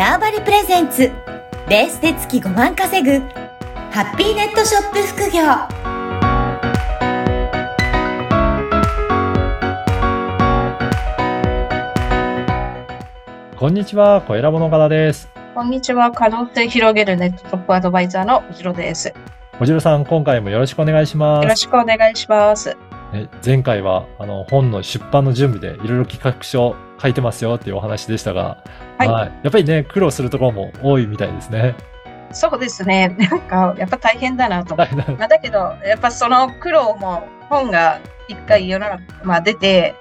ターバリプレゼンツベースで月5万稼ぐハッピーネットショップ副業こんにちは、小選ぼの方です。こんにちは。可能性広げるネットトップアドバイザーの藤野です。よおじろさん、今回もよろしくお願いします。ろしくお願いします。ね前回は、あの、本の出版の準備でいろいろ企画書書いてますよっていうお話でしたが、はいやっぱりね、苦労するところも多いみたいですね。そうですね。なんか、やっぱ大変だなとまあ、だけど、やっぱその苦労も本が一回世の中、まあ、出て、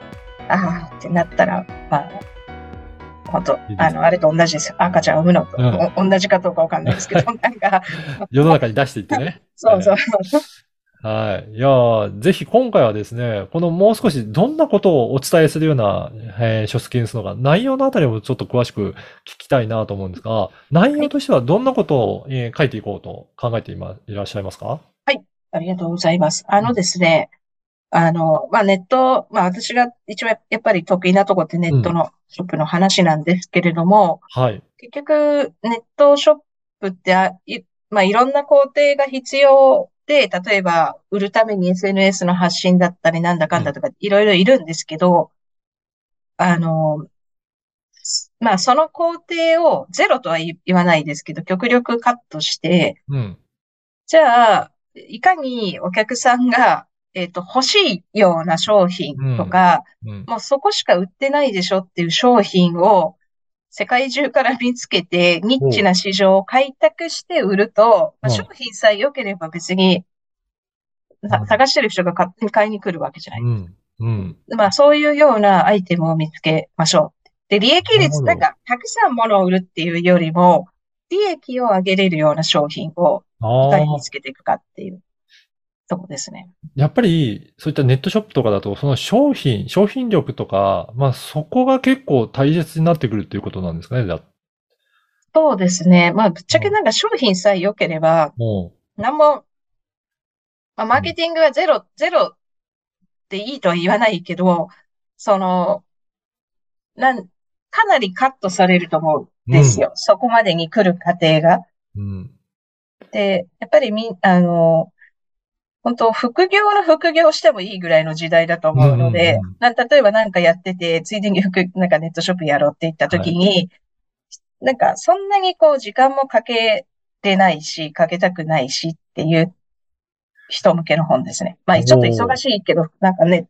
ああってなったら、まあ、本当あの、あれと同じですよ。赤ちゃんを産むのと、うんお同じかどうかわかんないですけど、なんか、世の中に出していってね。そうそう。はい。いやーぜひ今回はですね、このもう少しどんなことをお伝えするような、えー書籍にするのか、内容のあたりもちょっと詳しく聞きたいなと思うんですが、内容としてはどんなことを、えー書いていこうと考えていまいらっしゃいますか？ありがとうございます。あのですね、あの、まあ、ネット、まあ、私が一番やっぱり得意なとこってネットのショップの話なんですけれども、はい。結局、ネットショップってあ、い、まあ、いろんな工程が必要で、例えば、売るために SNS の発信だったり、なんだかんだとか、いろいろいるんですけど、あの、まあ、その工程をゼロとは言言わないですけど、極力カットして、うん。じゃあ、いかにお客さんが、えっと、欲しいような商品とか、うん。もうそこしか売ってないでしょっていう商品を世界中から見つけて、ニッチな市場を開拓して売ると、まあうん商品さえ良ければ別に、探してる人が勝手に買いに来るわけじゃない。うん。うん。まあそういうようなアイテムを見つけましょう。で、利益率、なんか、たくさん物を売るっていうよりも、利益を上げれるような商品をいかに見つけていくかっていうとこですね。やっぱり、そういったネットショップとかだと、その商品、商品力とか、まあそこが結構大切になってくるっていうことなんですかね、だそうですね。まあ、ぶっちゃけなんか商品さえ良ければ、もなんも、まあ、マーケティングはゼロ、ゼロでいいとは言わないけど、その、なん、かなりカットされると思うんですよ。そこまでに来る過程が。う、うん。で、やっぱりみ、あの、本当副業の副業してもいいぐらいの時代だと思うので、なん例えばなんかやってて、ついでに副、なんかネットショップやろうって言った時に、なんかそんなにこう時間もかけてないし、かけたくないしっていう人向けの本ですね。まあちょっと忙しいけど、なんかね、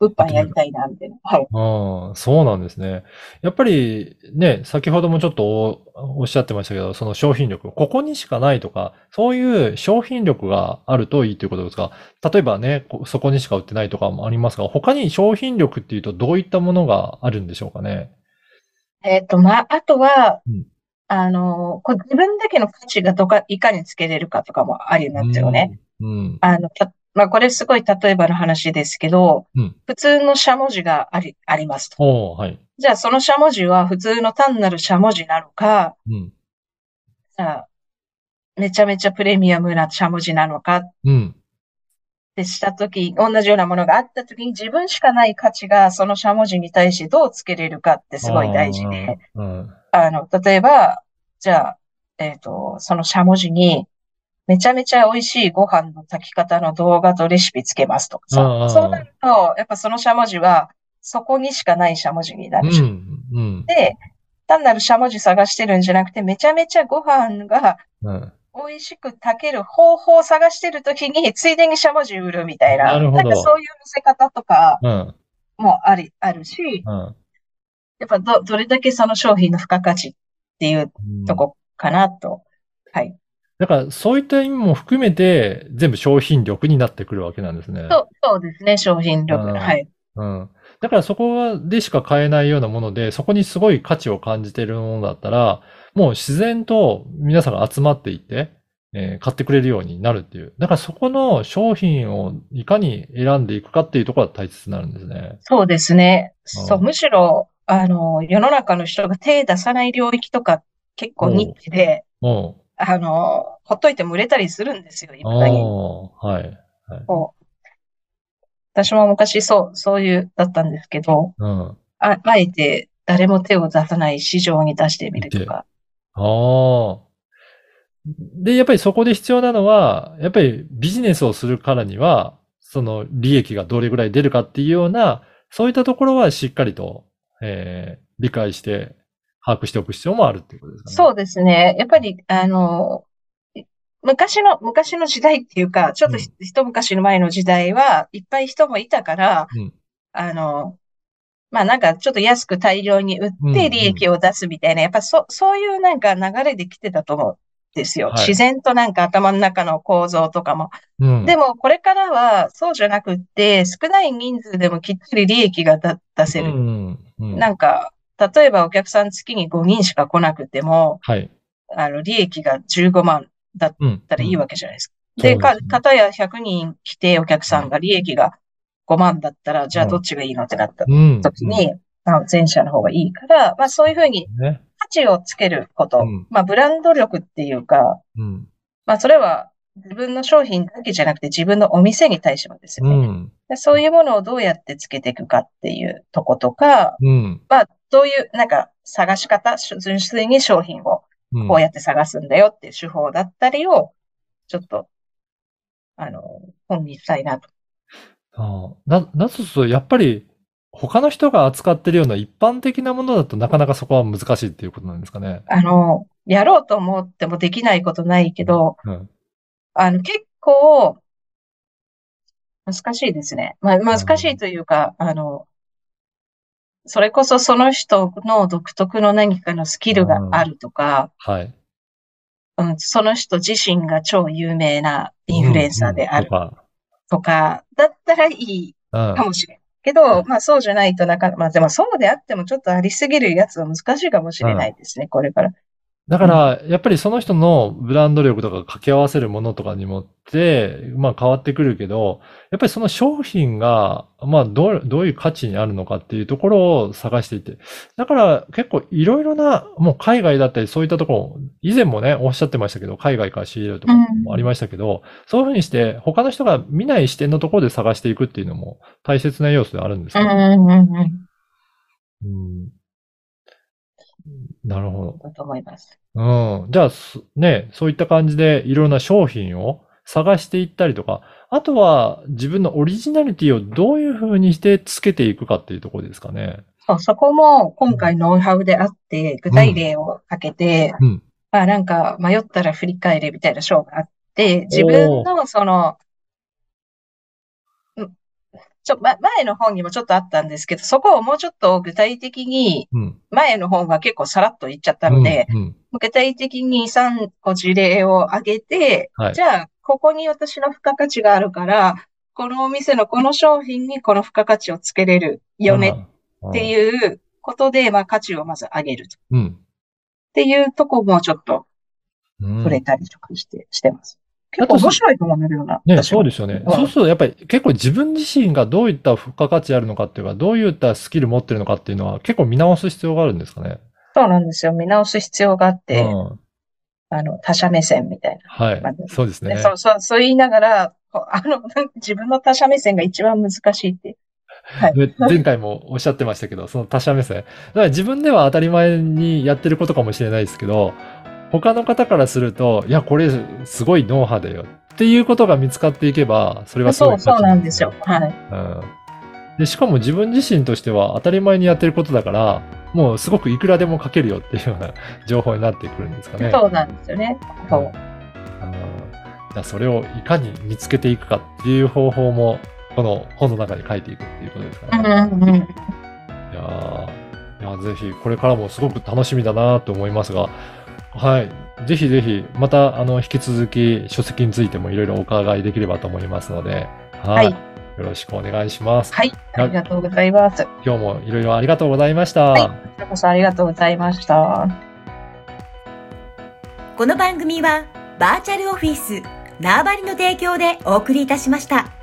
物販やりたいな、みたいな。はい。ああ、そうなんですね。やっぱりね、先ほどもちょっとおおっしゃってましたけど、その商品力、ここにしかないとか、そういう商品力があるといいということですが、例えばね、こそこにしか売ってないとかもありますが、他に商品力っていうとどういったものがあるんでしょうかね？えっと、まあ、あとはうん、あの、こう自分だけの価値がどか、いかにつけれるかとかもありますよね。うん。あの、た、まあ、これすごい例えばの話ですけど、うん。普通のしゃもじがあり、ありますと。はい。じゃあ、そのしゃもじは普通の単なるしゃもじなのか、うん。じゃあ、めちゃめちゃプレミアムなしゃもじなのかっうん。てしたとき、同じようなものがあったときに自分しかない価値がそのしゃもじに対してどうつけれるかってすごい大事で、あー。うん。あの、例えば、じゃあ、えっと、そのしゃもじに、めちゃめちゃ美味しいご飯の炊き方の動画とレシピつけますとかさ。そうなると、やっぱそのしゃもじは、そこにしかないしゃもじになうるじゃん。ん。うん。で、単なるしゃもじ探してるんじゃなくて、めちゃめちゃご飯がうん。美味しく炊ける方法を探してるときに、ついでにしゃもじ売るみたいな。なるほどんかそういう見せ方とかうん。もあり、あるし、うん。やっぱど、どれだけその商品の付加価値っていううんとこかなと。はい。だから、そういった意味も含めて、全部商品力になってくるわけなんですね。そう、そうですね、商品力。うんはい。うん。だからそこでしか買えないようなもので、そこにすごい価値を感じているものだったら、もう自然と皆さんが集まっていって、えー買ってくれるようになるっていう。だからそこの商品をいかに選んでいくかっていうところが大切になるんですね。そうですね。うんそう、むしろ、あの、世の中の人が手出さない領域とか結構ニッチで、もあの、ほっといても売れたりするんですよ、いっう、ぱはい。こう私も昔そう、そういう、だったんですけど、うん。あ、あえて、誰も手を出さない市場に出してみるとか。ああ。で、やっぱりそこで必要なのは、やっぱりビジネスをするからには、その利益がどれぐらい出るかっていうような、そういったところはしっかりと、えー、理解して、把握しておく必要もあるっていうことですかね。そうですね。やっぱり、あの、昔の、昔の時代っていうか、ちょっとひ一昔の前の時代は、いっぱい人もいたから、うんあの、まあなんかちょっと安く大量に売うんって利益を出すみたいな、やっぱそ、そういうなんか流れで来てたと思うんですよ。はい自然となんか頭の中の構造とかも。うん。でもこれからはそうじゃなくって、少ない人数でもきっちり利益が出出せる。うん。うん。なんか、例えばお客さん月に5人しか来なくても、はい。あの、利益が15万だっうん。たらいいわけじゃないですか。うんで、かかたや100人来てお客さんが利益が5万だったら、じゃあどっちがいいのってなったうん。時に、まあ前者の方がいいから、まあそういうふうに。価値をつけることうん、まあブランド力っていうか、うん。まあそれは自分の商品だけじゃなくて自分のお店に対してもですよね。うん。でそういうものをどうやってつけていくかっていうとことか、うん。まあどういうなんか探し方、純粋に商品をうん。こうやって探すんだよっていう手法だったりを、ちょっと、あの、本にしたいなと。ああな、なすと、やっぱり、他の人が扱ってるような一般的なものだとなかなかそこは難しいっていうことなんですかね。あの、やろうと思ってもできないことないけど、うん。あの、結構、難しいですね。まあ、難しいというか、あの、それこそその人の独特の何かのスキルがあるとか、はい。うん、その人自身が超有名なインフルエンサーであるとか、だったらいいとか。かもしれん。けど、まあそうじゃないとなかなか、まあでもそうであってもちょっとありすぎるやつは難しいかもしれないですね、これから。だから、やっぱりその人のブランド力とか掛け合わせるものとかにもって、まあ変わってくるけど、やっぱりその商品が、まあどう、どういう価値にあるのかっていうところを探していて。だから結構いろいろな、もう海外だったりそういったところ、以前もね、おっしゃってましたけど、海外から仕入れるとかもありましたけど、そういうふうにして他の人が見ない視点のところで探していくっていうのも大切な要素であるんですうん、かうん、うん、うん。うんなるほど。だと思います。うん。じゃあ、すね、そういった感じでいろんな商品を探していったりとか、あとは自分のオリジナリティをどういうふうにしてつけていくかっていうところですかね。そう、そこも今回ノウハウであって、具体例をかけて、うん。まあなんか迷ったら振り返れみたいな章があって、自分のその、うんちょ、ま、前の本にもちょっとあったんですけど、そこをもうちょっと具体的に、うん。前の本は結構さらっと言っちゃったので、うん。うん具体的に3個事例を挙げて、はいじゃあ、ここに私の付加価値があるから、このお店のこの商品にこの付加価値をつけれるよねってういうことで、まあ価値をまず上げると。ん。うん。っていうとこもちょっとうん触れたりとかして、してます。結構面白いと思うんだよな。ね、そうですよね。うんそうすると、やっぱり結構自分自身がどういった付加価値あるのかっていうか、どういったスキル持ってるのかっていうのは結構見直す必要があるんですかね。そうなんですよ。見直す必要があって、うん。あの、他者目線みたいはいまあ。そうですな。ねで。そう、そう、そう言いながら、あの、自分の他者目線が一番難しいって。はい。で前回もおっしゃってましたけど、その他者目線。だから自分では当たり前にやってることかもしれないですけど、他の方からすると、いや、これすごいノウハウだよっていうことが見つかっていけば、それはすごいそう、そうなんですよ。はい。うん。で、しかも自分自身としては当たり前にやってることだから、もうすごくいくらでも書けるよっていうような 情報になってくるんですかね。そうなんですよね。そう。うんじゃあそれをいかに見つけていくかっていう方法も、この本の中に書いていくっていうことですかうんね。うんうん。いやーいや、ぜひ、これからもすごく楽しみだなと思いますが、はい。ぜひぜひ、また、あの、引き続き、書籍についてもいろいろお伺いできればと思いますので、はい。はいよろしくお願いします。はい。ありがとうございます。今日もいろいろありがとうございました。はいこちらこそありがとうございました。この番組はバーチャルオフィス縄張りの提供でお送りいたしました。